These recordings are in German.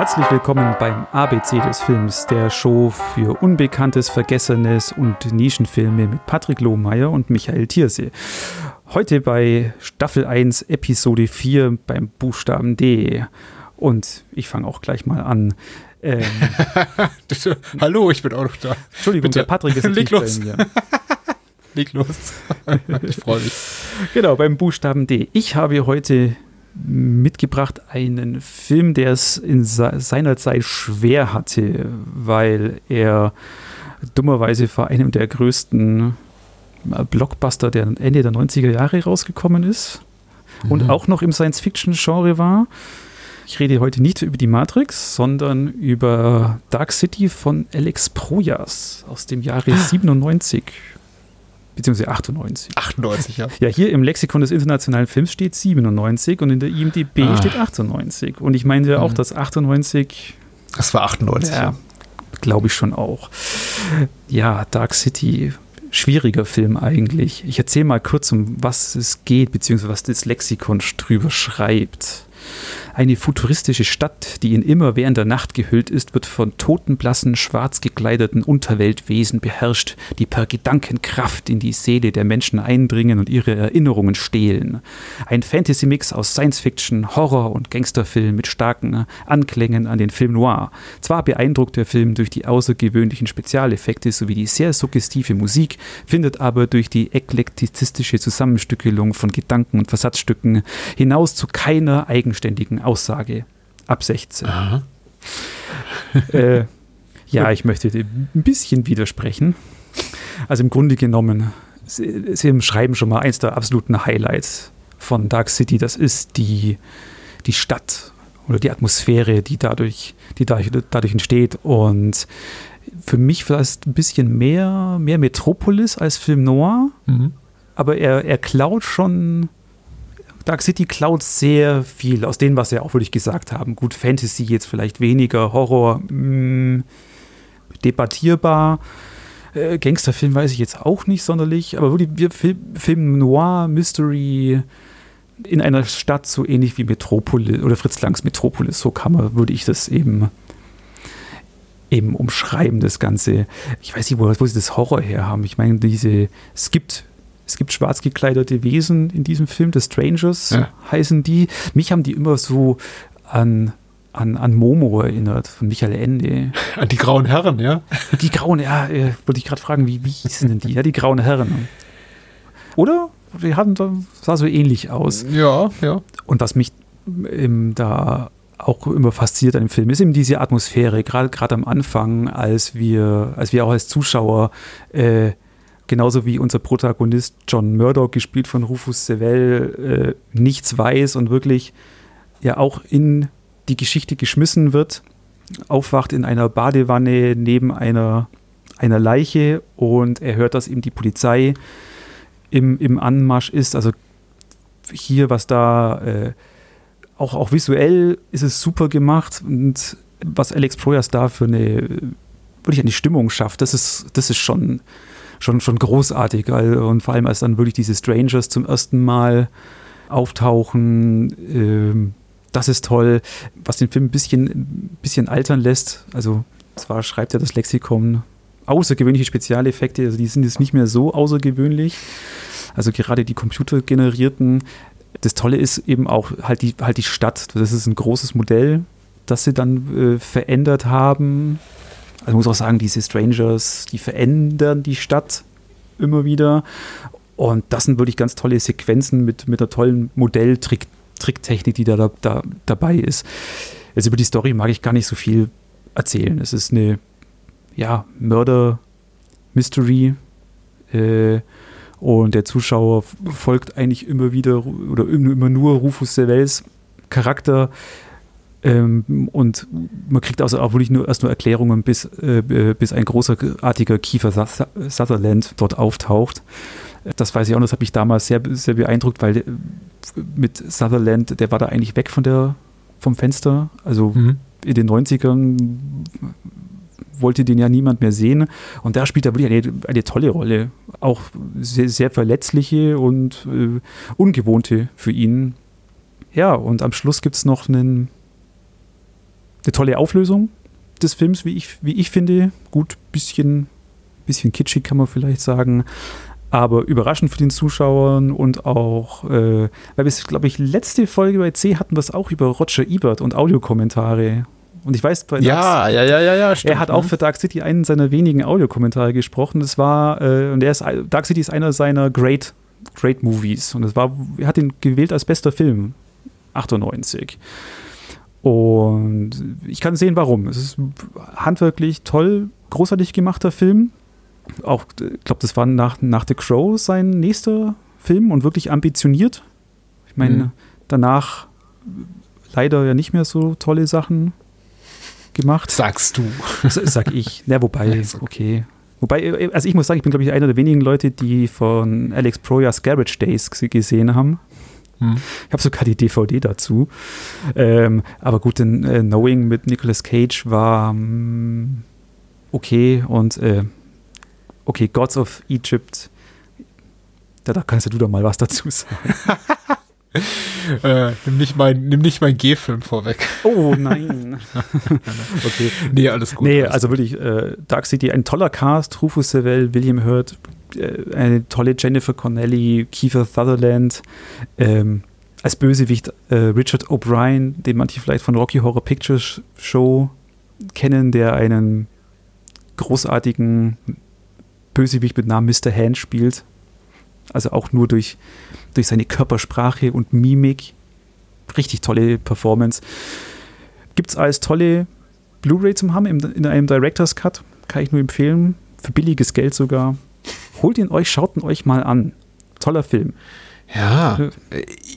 Herzlich willkommen beim ABC des Films, der Show für Unbekanntes, Vergessenes und Nischenfilme mit Patrick Lohmeier und Michael Thiersee. Heute bei Staffel 1, Episode 4 beim Buchstaben D. Und ich fange auch gleich mal an. Ähm, Hallo, ich bin auch noch da. Entschuldigung, Bitte. der Patrick ist Leg los. Leg los. ich freue mich. Genau, beim Buchstaben D. Ich habe heute mitgebracht einen Film, der es in seiner Zeit schwer hatte, weil er dummerweise vor einem der größten Blockbuster der Ende der 90er Jahre rausgekommen ist mhm. und auch noch im Science-Fiction-Genre war. Ich rede heute nicht über die Matrix, sondern über Dark City von Alex Proyas aus dem Jahre 97 beziehungsweise 98. 98, ja. Ja, hier im Lexikon des internationalen Films steht 97 und in der IMDb ah. steht 98. Und ich meine ja auch, mhm. dass 98. Das war 98. Ja, glaube ich schon auch. Ja, Dark City. Schwieriger Film eigentlich. Ich erzähle mal kurz, um was es geht, beziehungsweise was das Lexikon drüber schreibt. Eine futuristische Stadt, die in immerwährender Nacht gehüllt ist, wird von totenblassen, schwarz gekleideten Unterweltwesen beherrscht, die per Gedankenkraft in die Seele der Menschen eindringen und ihre Erinnerungen stehlen. Ein Fantasy-Mix aus Science-Fiction, Horror und Gangsterfilm mit starken Anklängen an den Film Noir. Zwar beeindruckt der Film durch die außergewöhnlichen Spezialeffekte sowie die sehr suggestive Musik, findet aber durch die eklektizistische Zusammenstückelung von Gedanken und Versatzstücken hinaus zu keiner eigenständigen Aussage ab 16. äh, ja, ich möchte ein bisschen widersprechen. Also im Grunde genommen, Sie, Sie schreiben schon mal eins der absoluten Highlights von Dark City. Das ist die, die Stadt oder die Atmosphäre, die dadurch, die dadurch, dadurch entsteht. Und für mich vielleicht ein bisschen mehr, mehr Metropolis als Film Noir. Mhm. Aber er, er klaut schon Dark City klaut sehr viel aus dem, was sie auch wirklich gesagt haben. Gut, Fantasy jetzt vielleicht weniger, Horror mh, mm, debattierbar. Äh, Gangsterfilm weiß ich jetzt auch nicht sonderlich, aber wirklich wir Film, Film Noir, Mystery in einer Stadt so ähnlich wie Metropolis oder Fritz Langs Metropolis, so kann man, würde ich das eben eben umschreiben, das Ganze. Ich weiß nicht, wo, wo sie das Horror her haben. Ich meine, diese, es gibt es gibt schwarz gekleidete Wesen in diesem Film, The Strangers ja. heißen die. Mich haben die immer so an, an, an Momo erinnert, von Michael Ende. An die Grauen Herren, ja? Die Grauen, ja, äh, wollte ich gerade fragen, wie, wie hießen denn die? Ja, die Grauen Herren. Oder? Die hatten, sah so ähnlich aus. Ja, ja. Und was mich ähm, da auch immer fasziniert an dem Film ist eben diese Atmosphäre, gerade am Anfang, als wir, als wir auch als Zuschauer äh, genauso wie unser Protagonist John Murdoch, gespielt von Rufus Sewell, äh, nichts weiß und wirklich ja auch in die Geschichte geschmissen wird, aufwacht in einer Badewanne neben einer, einer Leiche und er hört, dass ihm die Polizei im, im Anmarsch ist. Also hier, was da äh, auch, auch visuell ist es super gemacht und was Alex Proyas da für eine wirklich eine Stimmung schafft, das ist, das ist schon schon, schon großartig. Und vor allem, als dann wirklich diese Strangers zum ersten Mal auftauchen, äh, das ist toll. Was den Film ein bisschen, bisschen altern lässt, also zwar schreibt er das Lexikon außergewöhnliche Spezialeffekte, also die sind jetzt nicht mehr so außergewöhnlich. Also gerade die computergenerierten. Das Tolle ist eben auch halt die, halt die Stadt. Das ist ein großes Modell, das sie dann äh, verändert haben. Also muss auch sagen, diese Strangers, die verändern die Stadt immer wieder. Und das sind wirklich ganz tolle Sequenzen mit, mit einer tollen Modelltricktechnik, die da, da, da dabei ist. Also über die Story mag ich gar nicht so viel erzählen. Es ist eine ja, Mörder-Mystery. Äh, und der Zuschauer folgt eigentlich immer wieder oder immer nur Rufus Sewells Charakter, ähm, und man kriegt also auch wirklich nur erst nur Erklärungen, bis, äh, bis ein großartiger Kiefer Sutherland dort auftaucht. Das weiß ich auch, das hat mich damals sehr, sehr beeindruckt, weil äh, mit Sutherland, der war da eigentlich weg von der, vom Fenster. Also mhm. in den 90ern wollte den ja niemand mehr sehen. Und da spielt er wirklich eine, eine tolle Rolle. Auch sehr, sehr verletzliche und äh, ungewohnte für ihn. Ja, und am Schluss gibt es noch einen eine tolle Auflösung des Films, wie ich, wie ich finde. Gut, bisschen, bisschen kitschig kann man vielleicht sagen. Aber überraschend für den Zuschauern und auch, äh, weil wir, glaube ich, letzte Folge bei C hatten wir es auch über Roger Ebert und Audiokommentare. Und ich weiß, bei ja, Dark, ja, ja, ja, ja, stimmt. Er hat auch für Dark City einen seiner wenigen Audiokommentare gesprochen. Das war, äh, und er ist, Dark City ist einer seiner Great, Great Movies. Und es war, er hat ihn gewählt als bester Film. 98. Und ich kann sehen, warum. Es ist handwerklich toll, großartig gemachter Film. Auch, ich glaube, das war nach, nach The Crow sein nächster Film und wirklich ambitioniert. Ich meine, mhm. danach leider ja nicht mehr so tolle Sachen gemacht. Sagst du. Sag ich. Ja, wobei, okay. Wobei, also ich muss sagen, ich bin, glaube ich, einer der wenigen Leute, die von Alex Proyas Garage Days gesehen haben. Hm. Ich habe sogar die DVD dazu. Ähm, aber gut, denn äh, Knowing mit Nicolas Cage war ähm, okay und äh, okay, Gods of Egypt. Da, da kannst du doch mal was dazu sagen. äh, nimm nicht mein, nimm nicht mein G-Film vorweg. Oh nein. okay. Nee, alles gut. Nee, also wirklich, äh, Dark City, ein toller Cast, Rufus Sewell, William Hurt, äh, eine tolle Jennifer Connelly, Kiefer Sutherland, ähm, als Bösewicht äh, Richard O'Brien, den manche vielleicht von Rocky Horror Picture Show kennen, der einen großartigen Bösewicht mit Namen Mr. Hand spielt. Also auch nur durch, durch seine Körpersprache und Mimik. Richtig tolle Performance. Gibt es als tolle Blu-ray zum haben in einem Director's Cut. Kann ich nur empfehlen. Für billiges Geld sogar. Holt ihn euch, schaut ihn euch mal an. Toller Film. Ja,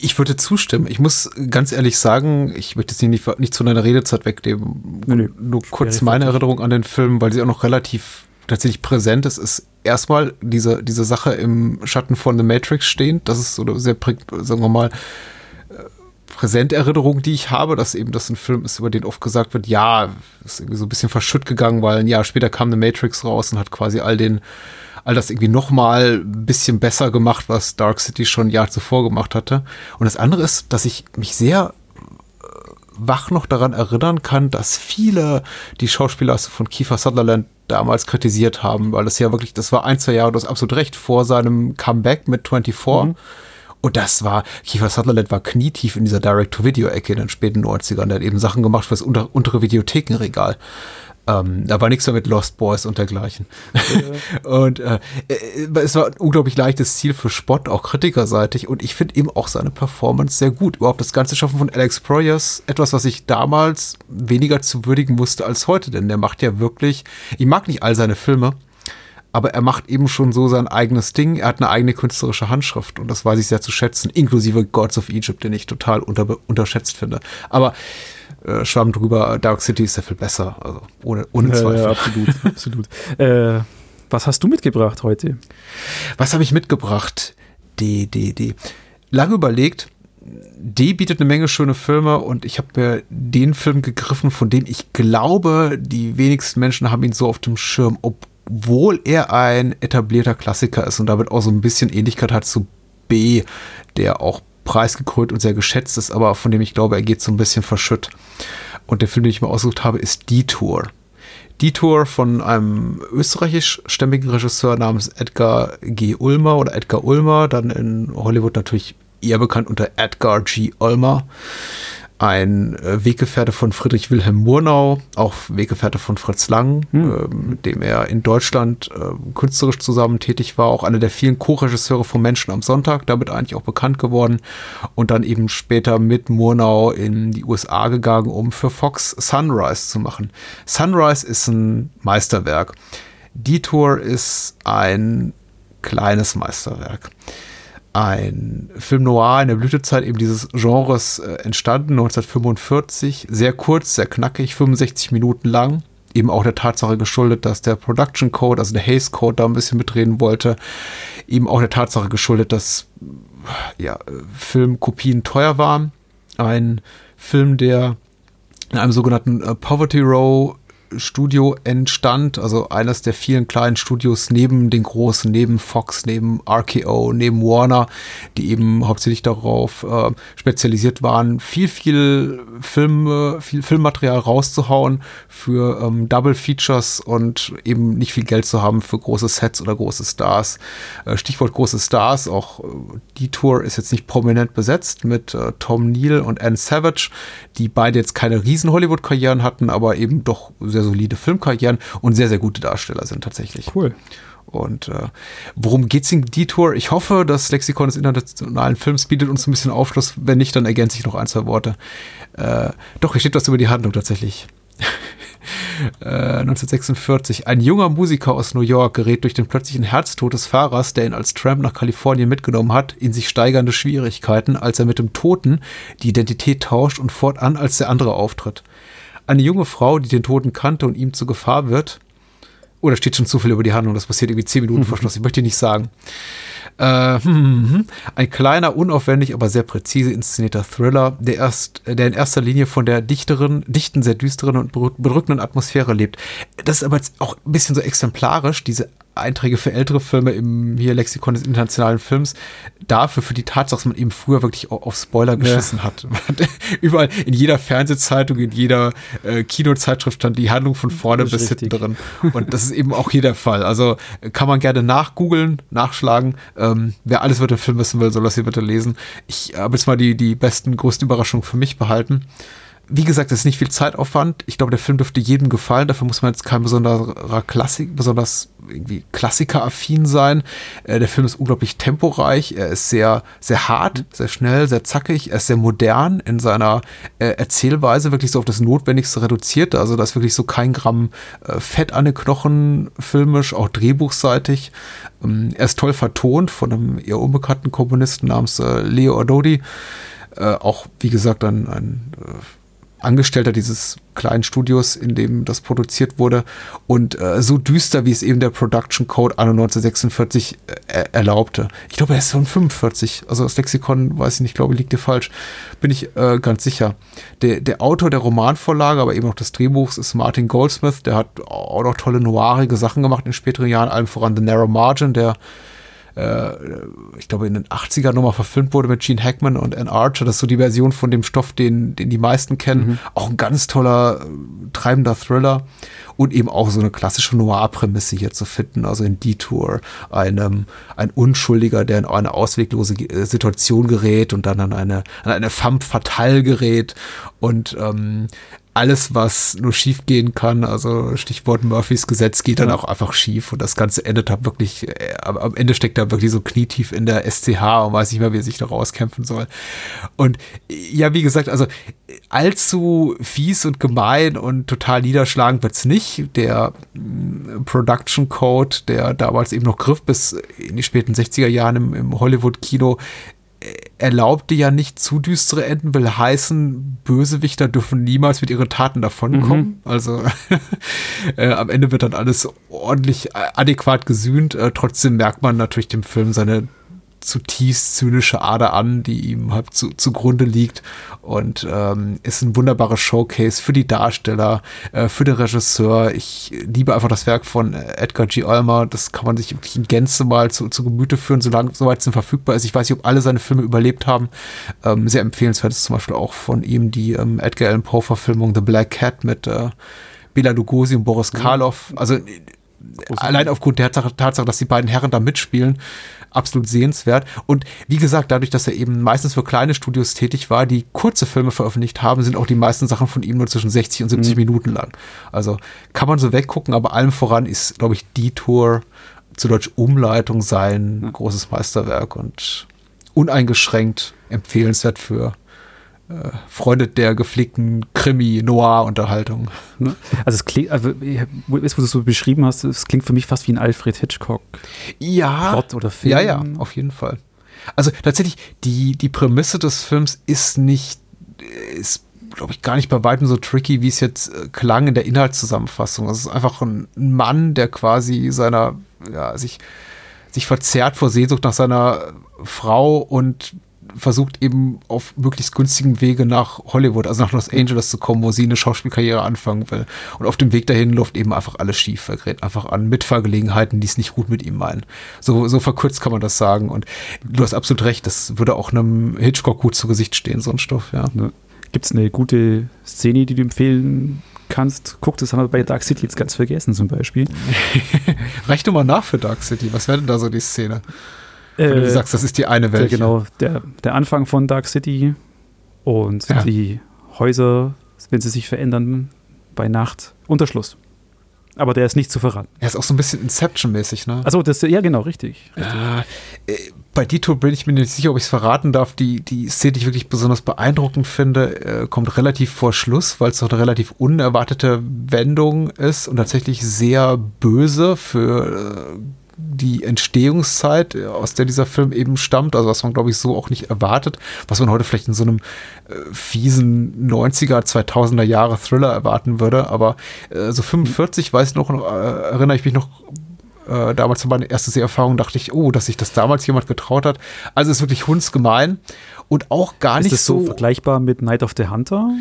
ich würde zustimmen. Ich muss ganz ehrlich sagen, ich möchte jetzt nicht, nicht zu deiner Redezeit wegnehmen. Nee, nee. Nur kurz meine Erinnerung an den Film, weil sie auch noch relativ tatsächlich präsent ist, ist erstmal diese, diese Sache im Schatten von The Matrix stehend. Das ist so sehr, sagen wir mal, äh, präsente Erinnerung, die ich habe, dass eben das ein Film ist, über den oft gesagt wird, ja, ist irgendwie so ein bisschen verschütt gegangen, weil ein Jahr später kam The Matrix raus und hat quasi all den all das irgendwie noch mal ein bisschen besser gemacht, was Dark City schon ein Jahr zuvor gemacht hatte. Und das andere ist, dass ich mich sehr wach noch daran erinnern kann, dass viele die Schauspieler von Kiefer Sutherland damals kritisiert haben, weil das ja wirklich, das war ein, zwei Jahre, du hast absolut recht, vor seinem Comeback mit 24. Mhm. Und das war, Kiefer Sutherland war knietief in dieser Direct-to-Video-Ecke in den späten 90ern. Der hat eben Sachen gemacht für das unter, untere Videothekenregal. Ähm, da war nichts mehr mit Lost Boys und dergleichen. Ja. und äh, äh, es war ein unglaublich leichtes Ziel für Spott, auch kritikerseitig. Und ich finde eben auch seine Performance sehr gut. Überhaupt das ganze Schaffen von Alex Proyas, etwas, was ich damals weniger zu würdigen musste als heute. Denn der macht ja wirklich, ich mag nicht all seine Filme, aber er macht eben schon so sein eigenes Ding. Er hat eine eigene künstlerische Handschrift und das weiß ich sehr zu schätzen, inklusive Gods of Egypt, den ich total unter, unterschätzt finde. Aber äh, Schwamm drüber, Dark City ist ja viel besser, also ohne, ohne Zweifel. Ja, absolut, absolut. Äh, was hast du mitgebracht heute? Was habe ich mitgebracht? D, D, D. Lange überlegt. D bietet eine Menge schöne Filme und ich habe mir den Film gegriffen, von dem ich glaube, die wenigsten Menschen haben ihn so auf dem Schirm, obwohl er ein etablierter Klassiker ist und damit auch so ein bisschen Ähnlichkeit hat zu B, der auch preisgekrönt und sehr geschätzt ist, aber von dem ich glaube, er geht so ein bisschen verschütt. Und der Film, den ich mir ausgesucht habe, ist Detour. Detour von einem österreichischstämmigen Regisseur namens Edgar G. Ulmer oder Edgar Ulmer, dann in Hollywood natürlich eher bekannt unter Edgar G. Ulmer ein äh, Weggefährte von Friedrich Wilhelm Murnau, auch Weggefährte von Fritz Lang, hm. äh, mit dem er in Deutschland äh, künstlerisch zusammen tätig war, auch einer der vielen Co-Regisseure von Menschen am Sonntag, damit eigentlich auch bekannt geworden und dann eben später mit Murnau in die USA gegangen, um für Fox Sunrise zu machen. Sunrise ist ein Meisterwerk. Detour ist ein kleines Meisterwerk ein Film noir in der Blütezeit eben dieses Genres äh, entstanden, 1945. Sehr kurz, sehr knackig, 65 Minuten lang. Eben auch der Tatsache geschuldet, dass der Production Code, also der Haze Code, da ein bisschen mitreden wollte. Eben auch der Tatsache geschuldet, dass ja, Filmkopien teuer waren. Ein Film, der in einem sogenannten äh, Poverty Row Studio entstand, also eines der vielen kleinen Studios neben den großen, neben Fox, neben RKO, neben Warner, die eben hauptsächlich darauf äh, spezialisiert waren, viel, viel Filme, viel Filmmaterial rauszuhauen für ähm, Double Features und eben nicht viel Geld zu haben für große Sets oder große Stars. Äh, Stichwort große Stars, auch äh, die Tour ist jetzt nicht prominent besetzt mit äh, Tom Neal und Anne Savage, die beide jetzt keine riesen Hollywood-Karrieren hatten, aber eben doch sehr solide Filmkarrieren und sehr, sehr gute Darsteller sind tatsächlich. Cool. Und äh, worum geht's in Detour? Ich hoffe, das Lexikon des internationalen Films bietet uns ein bisschen Aufschluss. Wenn nicht, dann ergänze ich noch ein, zwei Worte. Äh, doch, hier steht was über die Handlung tatsächlich. 1946. Äh, Ein junger Musiker aus New York gerät durch den plötzlichen Herztod des Fahrers, der ihn als Tramp nach Kalifornien mitgenommen hat, in sich steigernde Schwierigkeiten, als er mit dem Toten die Identität tauscht und fortan als der andere auftritt. Eine junge Frau, die den Toten kannte und ihm zur Gefahr wird. Oder oh, steht schon zu viel über die Handlung, das passiert irgendwie zehn Minuten vor Schluss, ich möchte nicht sagen. Äh. Ein kleiner, unaufwendig, aber sehr präzise inszenierter Thriller, der, erst, der in erster Linie von der dichteren, dichten, sehr düsteren und bedrückenden Atmosphäre lebt. Das ist aber jetzt auch ein bisschen so exemplarisch, diese Einträge für ältere Filme im hier Lexikon des internationalen Films dafür, für die Tatsache, dass man eben früher wirklich auf Spoiler geschissen ja. hat. Überall in jeder Fernsehzeitung, in jeder äh, Kinozeitschrift stand die Handlung von vorne bis hinten drin. Und das ist eben auch hier der Fall. Also kann man gerne nachgoogeln, nachschlagen. Ähm, wer alles über den Film wissen will, soll das hier bitte lesen. Ich habe jetzt mal die, die besten, größten Überraschungen für mich behalten wie gesagt, es ist nicht viel Zeitaufwand. Ich glaube, der Film dürfte jedem gefallen. Dafür muss man jetzt kein besonderer Klassik, besonders irgendwie Klassiker-affin sein. Äh, der Film ist unglaublich temporeich. Er ist sehr, sehr hart, sehr schnell, sehr zackig. Er ist sehr modern in seiner äh, Erzählweise, wirklich so auf das Notwendigste reduziert. Also da ist wirklich so kein Gramm äh, Fett an den Knochen filmisch, auch drehbuchseitig. Ähm, er ist toll vertont von einem eher unbekannten Komponisten namens äh, Leo Ordodi. Äh, auch, wie gesagt, ein, ein äh, Angestellter dieses kleinen Studios, in dem das produziert wurde. Und äh, so düster, wie es eben der Production Code anno 1946 äh, erlaubte. Ich glaube, er ist von 45. Also das Lexikon, weiß ich nicht, glaube, liegt dir falsch. Bin ich äh, ganz sicher. Der, der Autor der Romanvorlage, aber eben auch des Drehbuchs ist Martin Goldsmith. Der hat auch noch tolle noirige Sachen gemacht in späteren Jahren, allem voran The Narrow Margin, der äh, ich glaube, in den 80ern nochmal verfilmt wurde mit Gene Hackman und Ann Archer. Das ist so die Version von dem Stoff, den, den die meisten kennen. Mhm. Auch ein ganz toller, äh, treibender Thriller. Und eben auch so eine klassische Noir-Prämisse hier zu finden. Also in Detour, einem, ein Unschuldiger, der in eine ausweglose äh, Situation gerät und dann an eine, an eine femme fatale gerät. Und ähm, alles, was nur schief gehen kann, also Stichwort Murphys Gesetz, geht dann auch einfach schief und das Ganze endet da wirklich, äh, am Ende steckt er wirklich so knietief in der SCH und weiß nicht mehr, wie er sich da rauskämpfen soll. Und ja, wie gesagt, also allzu fies und gemein und total niederschlagend wird's nicht. Der mm, Production Code, der damals eben noch griff bis in die späten 60er Jahren im, im Hollywood-Kino, erlaubte ja nicht zu düstere Enden, will heißen, Bösewichter dürfen niemals mit ihren Taten davonkommen. Mhm. Also äh, am Ende wird dann alles ordentlich äh, adäquat gesühnt. Äh, trotzdem merkt man natürlich dem Film seine zutiefst zynische Ader an, die ihm halt zu, zugrunde liegt und ähm, ist ein wunderbares Showcase für die Darsteller, äh, für den Regisseur. Ich liebe einfach das Werk von Edgar G. Ulmer. Das kann man sich wirklich in Gänze mal zu, zu Gemüte führen, solange soweit es verfügbar ist. Ich weiß nicht, ob alle seine Filme überlebt haben. Ähm, sehr empfehlenswert ist zum Beispiel auch von ihm die ähm, Edgar Allan Poe Verfilmung The Black Cat mit äh, Bela Lugosi und Boris mhm. Karloff. Also allein aufgrund der Tatsache, dass die beiden Herren da mitspielen, absolut sehenswert. Und wie gesagt, dadurch, dass er eben meistens für kleine Studios tätig war, die kurze Filme veröffentlicht haben, sind auch die meisten Sachen von ihm nur zwischen 60 und 70 mhm. Minuten lang. Also kann man so weggucken, aber allem voran ist, glaube ich, die Tour zu Deutsch Umleitung sein mhm. großes Meisterwerk und uneingeschränkt empfehlenswert für äh, Freunde der gepflegten Krimi-Noir-Unterhaltung. Ne? Also es klingt, also wo du es so beschrieben hast, es klingt für mich fast wie ein Alfred Hitchcock. Ja. Plot oder Film. Ja, ja, auf jeden Fall. Also tatsächlich, die, die Prämisse des Films ist nicht, ist, glaube ich, gar nicht bei weitem so tricky, wie es jetzt äh, klang in der Inhaltszusammenfassung. Es ist einfach ein Mann, der quasi seiner, ja, sich, sich verzerrt vor Sehnsucht nach seiner Frau und versucht eben auf möglichst günstigem Wege nach Hollywood, also nach Los Angeles zu kommen, wo sie eine Schauspielkarriere anfangen will. Und auf dem Weg dahin läuft eben einfach alles schief. Er gerät einfach an Mitfahrgelegenheiten, die es nicht gut mit ihm meinen. So, so verkürzt kann man das sagen. Und du hast absolut recht, das würde auch einem Hitchcock gut zu Gesicht stehen, so ein Stoff, ja. Ne. Gibt es eine gute Szene, die du empfehlen kannst? Guck, das haben wir bei Dark City jetzt ganz vergessen zum Beispiel. Reich doch mal nach für Dark City. Was wäre denn da so die Szene? Wenn du äh, sagst, das ist die eine Welt. Genau, der, der Anfang von Dark City und ja. die Häuser, wenn sie sich verändern bei Nacht, Unterschluss. Aber der ist nicht zu verraten. Er ist auch so ein bisschen Inception-mäßig, ne? Also das, ja genau, richtig. richtig. Äh, bei Detour bin ich mir nicht sicher, ob ich es verraten darf. Die, die Szene, die ich wirklich besonders beeindruckend finde, äh, kommt relativ vor Schluss, weil es doch eine relativ unerwartete Wendung ist und tatsächlich sehr böse für äh, die Entstehungszeit, äh, aus der dieser Film eben stammt, also was man, glaube ich, so auch nicht erwartet, was man heute vielleicht in so einem äh, fiesen 90er, 2000er Jahre Thriller erwarten würde, aber äh, so 45, weiß noch, äh, erinnere ich mich noch äh, damals an meine erste Seherfahrung, dachte ich, oh, dass sich das damals jemand getraut hat. Also ist wirklich hundsgemein und auch gar ist nicht das so, so vergleichbar mit Night of the Hunter.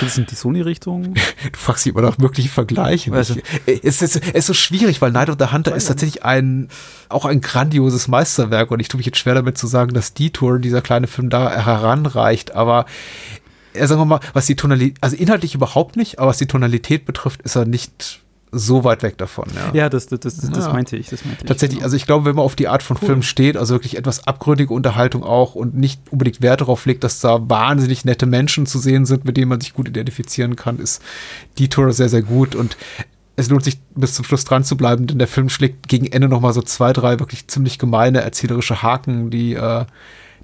Das sind die Sony-Richtung. Du fragst dich immer nach möglichen Vergleichen. Also, es, ist, es ist so schwierig, weil Night of the Hunter ist tatsächlich ein, auch ein grandioses Meisterwerk und ich tue mich jetzt schwer damit zu sagen, dass Detour, dieser kleine Film, da heranreicht, aber äh, sagen wir mal, was die Tonalität, also inhaltlich überhaupt nicht, aber was die Tonalität betrifft, ist er nicht so weit weg davon. Ja, ja das, das, das, das ja. meinte ich. Das meinte Tatsächlich, genau. also ich glaube, wenn man auf die Art von cool. Film steht, also wirklich etwas abgründige Unterhaltung auch und nicht unbedingt Wert darauf legt, dass da wahnsinnig nette Menschen zu sehen sind, mit denen man sich gut identifizieren kann, ist die Tour sehr, sehr gut und es lohnt sich bis zum Schluss dran zu bleiben, denn der Film schlägt gegen Ende nochmal so zwei, drei wirklich ziemlich gemeine erzählerische Haken, die, äh,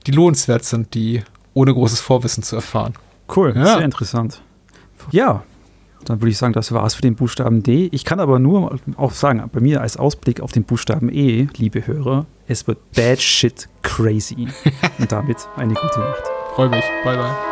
die lohnenswert sind, die ohne großes Vorwissen zu erfahren. Cool, ja. sehr interessant. Ja, dann würde ich sagen, das war es für den Buchstaben D. Ich kann aber nur auch sagen, bei mir als Ausblick auf den Buchstaben E, liebe Hörer, es wird bad shit crazy. Und damit eine gute Nacht. Freue mich. Bye, bye.